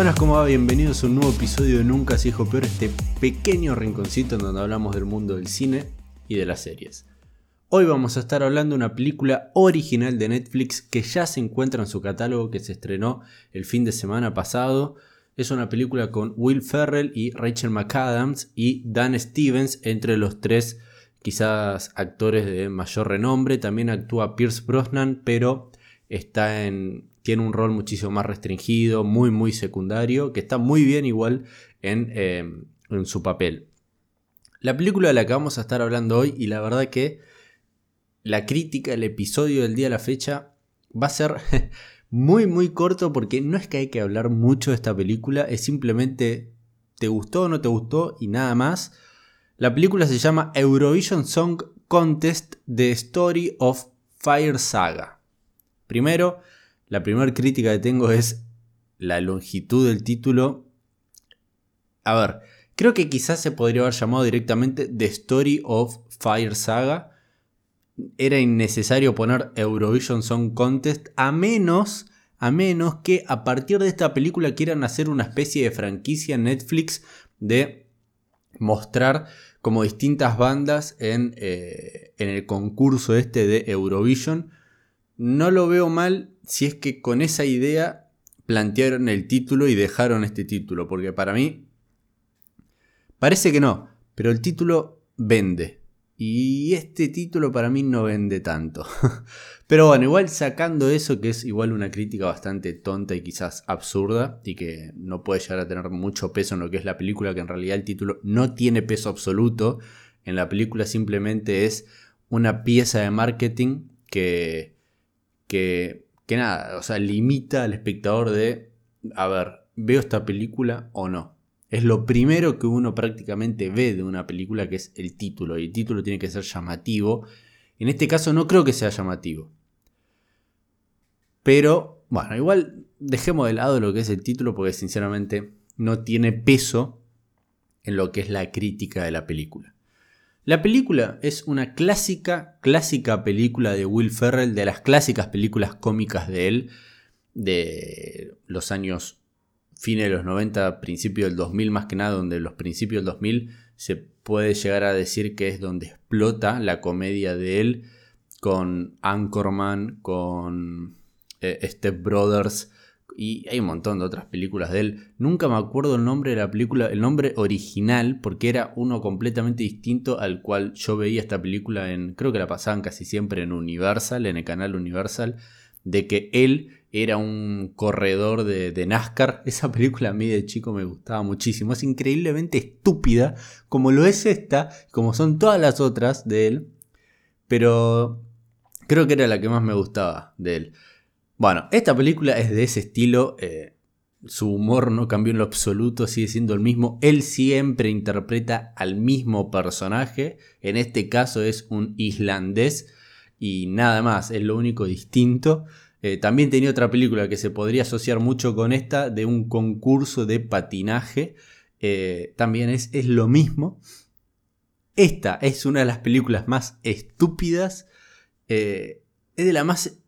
Buenas, ¿cómo va? Bienvenidos a un nuevo episodio de Nunca se dijo peor, este pequeño rinconcito en donde hablamos del mundo del cine y de las series. Hoy vamos a estar hablando de una película original de Netflix que ya se encuentra en su catálogo, que se estrenó el fin de semana pasado. Es una película con Will Ferrell y Rachel McAdams y Dan Stevens entre los tres quizás actores de mayor renombre. También actúa Pierce Brosnan, pero está en, tiene un rol muchísimo más restringido, muy, muy secundario, que está muy bien igual en, eh, en su papel. La película de la que vamos a estar hablando hoy, y la verdad que la crítica, el episodio del día de la fecha, va a ser muy, muy corto porque no es que hay que hablar mucho de esta película, es simplemente te gustó o no te gustó y nada más. La película se llama Eurovision Song Contest The Story of Fire Saga. Primero, la primera crítica que tengo es la longitud del título. A ver, creo que quizás se podría haber llamado directamente The Story of Fire Saga. Era innecesario poner Eurovision Song Contest a menos, a menos que a partir de esta película quieran hacer una especie de franquicia Netflix de mostrar como distintas bandas en, eh, en el concurso este de Eurovision. No lo veo mal si es que con esa idea plantearon el título y dejaron este título, porque para mí parece que no, pero el título vende. Y este título para mí no vende tanto. Pero bueno, igual sacando eso, que es igual una crítica bastante tonta y quizás absurda, y que no puede llegar a tener mucho peso en lo que es la película, que en realidad el título no tiene peso absoluto. En la película simplemente es una pieza de marketing que, que, que nada, o sea, limita al espectador de, a ver, ¿veo esta película o no? Es lo primero que uno prácticamente ve de una película, que es el título. Y el título tiene que ser llamativo. En este caso no creo que sea llamativo. Pero, bueno, igual dejemos de lado lo que es el título porque sinceramente no tiene peso en lo que es la crítica de la película. La película es una clásica, clásica película de Will Ferrell, de las clásicas películas cómicas de él, de los años fines de los 90, principios del 2000 más que nada, donde los principios del 2000 se puede llegar a decir que es donde explota la comedia de él con Anchorman, con eh, Step Brothers y hay un montón de otras películas de él. Nunca me acuerdo el nombre de la película, el nombre original, porque era uno completamente distinto al cual yo veía esta película en, creo que la pasaban casi siempre en Universal, en el canal Universal, de que él era un corredor de, NASCAR. Esa película a mí de chico me gustaba muchísimo. Es increíblemente estúpida, como lo es esta, como son todas las otras de él. Pero creo que era la que más me gustaba de él. Bueno, esta película es de ese estilo. Eh, su humor no cambió en lo absoluto, sigue siendo el mismo. Él siempre interpreta al mismo personaje. En este caso es un islandés y nada más, es lo único distinto. Eh, también tenía otra película que se podría asociar mucho con esta, de un concurso de patinaje. Eh, también es, es, lo mismo. Esta es una de las películas más estúpidas. Es de, la más,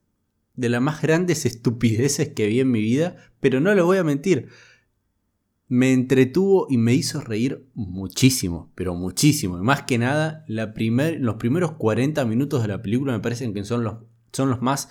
de las más grandes estupideces que vi en mi vida. Pero no lo voy a mentir. Me entretuvo y me hizo reír muchísimo, pero muchísimo. Y más que nada, los primeros 40 minutos de la película me parecen que son los, son los más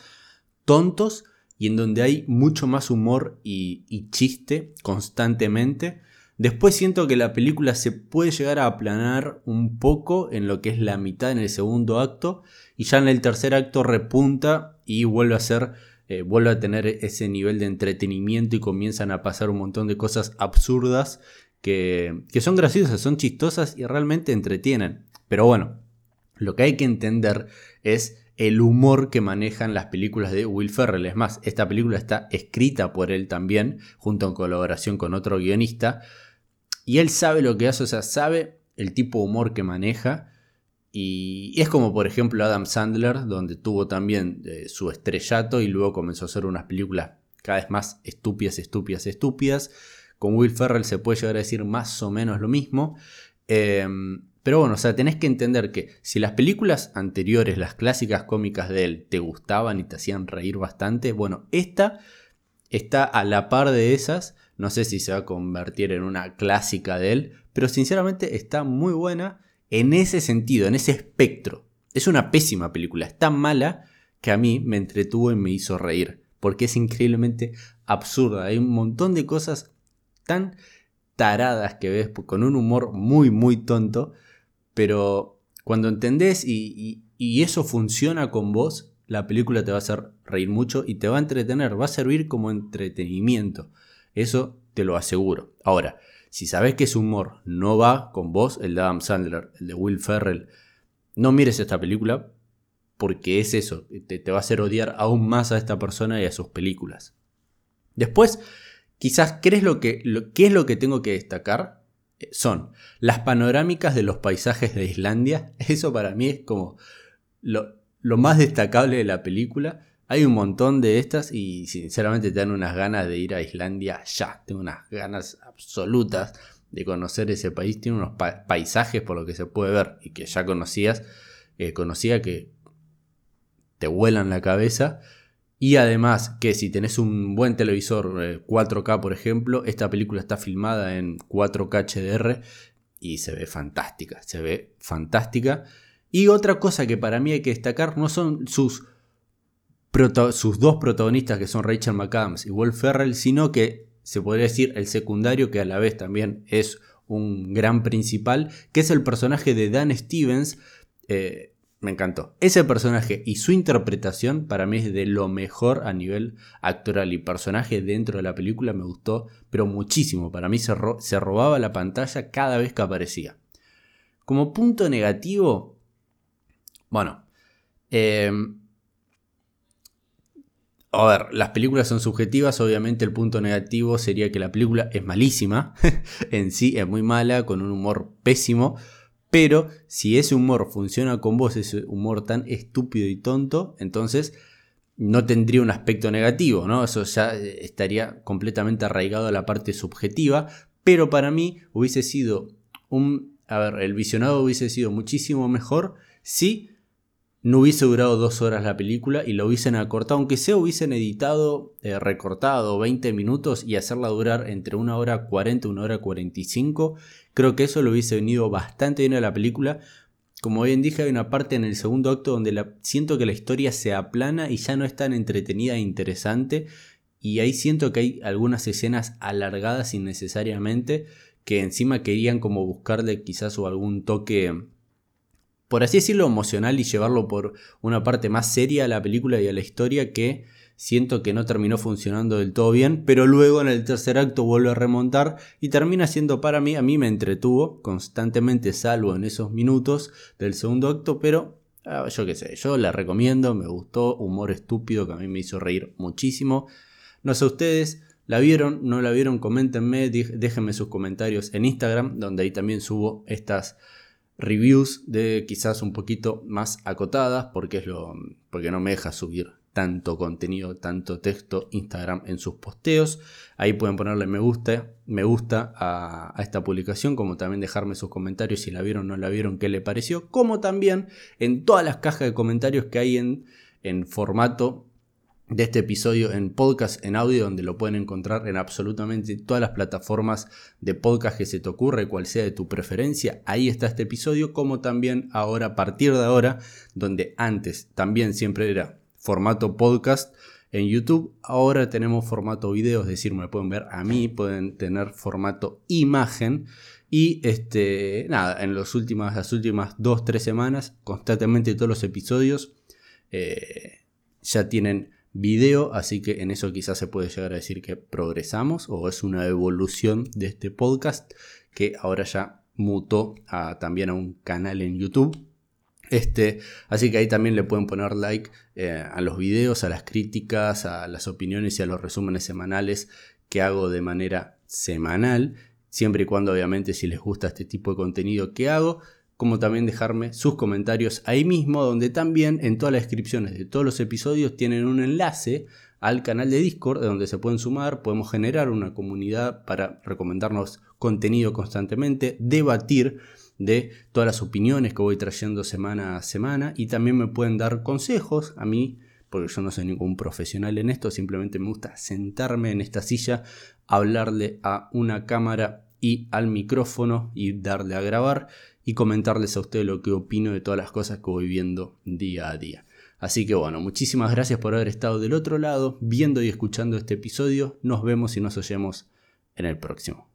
tontos y en donde hay mucho más humor y, chiste constantemente. Después siento que la película se puede llegar a aplanar un poco en lo que es la mitad en el segundo acto y ya en el tercer acto repunta y vuelve a ser eh, vuelve a tener ese nivel de entretenimiento y comienzan a pasar un montón de cosas absurdas que, que son graciosas, son chistosas y realmente entretienen. Pero bueno, lo que hay que entender es el humor que manejan las películas de Will Ferrell. Es más, esta película está escrita por él también, junto en colaboración con otro guionista. Y él sabe lo que hace, o sea, sabe el tipo de humor que maneja. Y es como por ejemplo Adam Sandler, donde tuvo también eh, su estrellato y luego comenzó a hacer unas películas cada vez más estúpidas, estúpidas, estúpidas. Con Will Ferrell se puede llegar a decir más o menos lo mismo. Em, pero bueno, o sea, tenés que entender que si las películas anteriores, las clásicas cómicas de él, te gustaban y te hacían reír bastante, bueno, esta está a la par de esas, No sé si se va a convertir en una clásica de él, pero sinceramente está muy buena en ese sentido, en ese espectro. Es una pésima película, es tan mala que a mí me entretuvo y me hizo reír, porque es increíblemente absurda. Hay un montón de cosas tan taradas que ves con un humor muy, muy tonto, pero cuando entendés y, y eso funciona con vos, la película te va a hacer reír mucho y te va a entretener, va a servir como entretenimiento. Eso te lo aseguro. Ahora, si sabes que ese humor no va con vos, el de Adam Sandler, el de Will Ferrell, no mires esta película porque es eso, te, va a hacer odiar aún más a esta persona y a sus películas. Después, quizás, ¿qué es lo que, ¿qué es lo que tengo que destacar? Eh, son las panorámicas de los paisajes de Islandia. Eso para mí es como lo más destacable de la película. Hay un montón de estas y sinceramente te dan unas ganas de ir a Islandia ya. Tengo unas ganas absolutas de conocer ese país. Tiene unos paisajes por lo que se puede ver y que ya conocías. Eh, conocía que te vuelan la cabeza. Y además que si tenés un buen televisor 4K, eh, por ejemplo, esta película está filmada en 4K HDR y se ve fantástica, se ve fantástica. Y otra cosa que para mí hay que destacar no son sus, sus dos protagonistas que son Rachel McAdams y Will Ferrell, sino que se podría decir el secundario que a la vez también es un gran principal, que es el personaje de Dan Stevens, eh, me encantó. Ese personaje y su interpretación para mí es de lo mejor a nivel actoral y personaje dentro de la película me gustó, pero muchísimo. Para mí se, robaba la pantalla cada vez que aparecía. Como punto negativo, bueno, em, a ver, las películas son subjetivas, obviamente el punto negativo sería que la película es malísima, en sí es muy mala, con un humor pésimo, pero si ese humor funciona con vos, ese humor tan estúpido y tonto, entonces no tendría un aspecto negativo, ¿no? Eso ya eh, estaría completamente arraigado a la parte subjetiva, pero para mí hubiese sido un... A ver, el visionado hubiese sido muchísimo mejor si no hubiese durado dos horas la película y lo hubiesen acortado, aunque sea hubiesen editado, eh, recortado 20 minutos y hacerla durar entre una hora 40 y una hora 45, creo que eso lo hubiese venido bastante bien a la película. Como bien dije, hay una parte en el segundo acto donde siento que la historia se aplana y ya no es tan entretenida e interesante. Y ahí siento que hay algunas escenas alargadas innecesariamente que encima querían como buscarle quizás o algún toque por así decirlo, emocional y llevarlo por una parte más seria a la película y a la historia que siento que no terminó funcionando del todo bien, pero luego en el tercer acto vuelve a remontar y termina siendo para mí, a mí me entretuvo constantemente, salvo en esos minutos del segundo acto, pero ah, yo qué sé, yo la recomiendo, me gustó, humor estúpido que a mí me hizo reír muchísimo. No sé ustedes, ¿La vieron? ¿No la vieron? Coméntenme, déjenme sus comentarios en Instagram, donde ahí también subo estas reviews de quizás un poquito más acotadas porque es lo porque no me deja subir tanto contenido, tanto texto Instagram en sus posteos. Ahí pueden ponerle me gusta, me gusta a, esta publicación, como también dejarme sus comentarios si la vieron o no la vieron, qué le pareció, como también en todas las cajas de comentarios que hay en, en formato de este episodio en podcast, en audio, donde lo pueden encontrar en absolutamente todas las plataformas de podcast que se te ocurre, cual sea de tu preferencia. Ahí está este episodio, como también ahora, a partir de ahora, donde antes también siempre era formato podcast en YouTube, ahora tenemos formato video, es decir, me pueden ver a mí, pueden tener formato imagen. Y este, nada, en los las últimas dos, tres semanas, constantemente todos los episodios eh, ya tienen video, así que en eso quizás se puede llegar a decir que progresamos o es una evolución de este podcast que ahora ya mutó también a un canal en YouTube. Este, así que ahí también le pueden poner like eh, a los videos, a las críticas, a las opiniones y a los resúmenes semanales que hago de manera semanal, siempre y cuando obviamente si les gusta este tipo de contenido que hago, como también dejarme sus comentarios ahí mismo, donde también en todas las descripciones de todos los episodios tienen un enlace al canal de Discord, donde se pueden sumar, podemos generar una comunidad para recomendarnos contenido constantemente, debatir de todas las opiniones que voy trayendo semana a semana y también me pueden dar consejos a mí porque yo no soy ningún profesional en esto, simplemente me gusta sentarme en esta silla, hablarle a una cámara y al micrófono y darle a grabar y comentarles a ustedes lo que opino de todas las cosas que voy viendo día a día. Así que bueno, muchísimas gracias por haber estado del otro lado, viendo y escuchando este episodio. Nos vemos y nos oyemos en el próximo.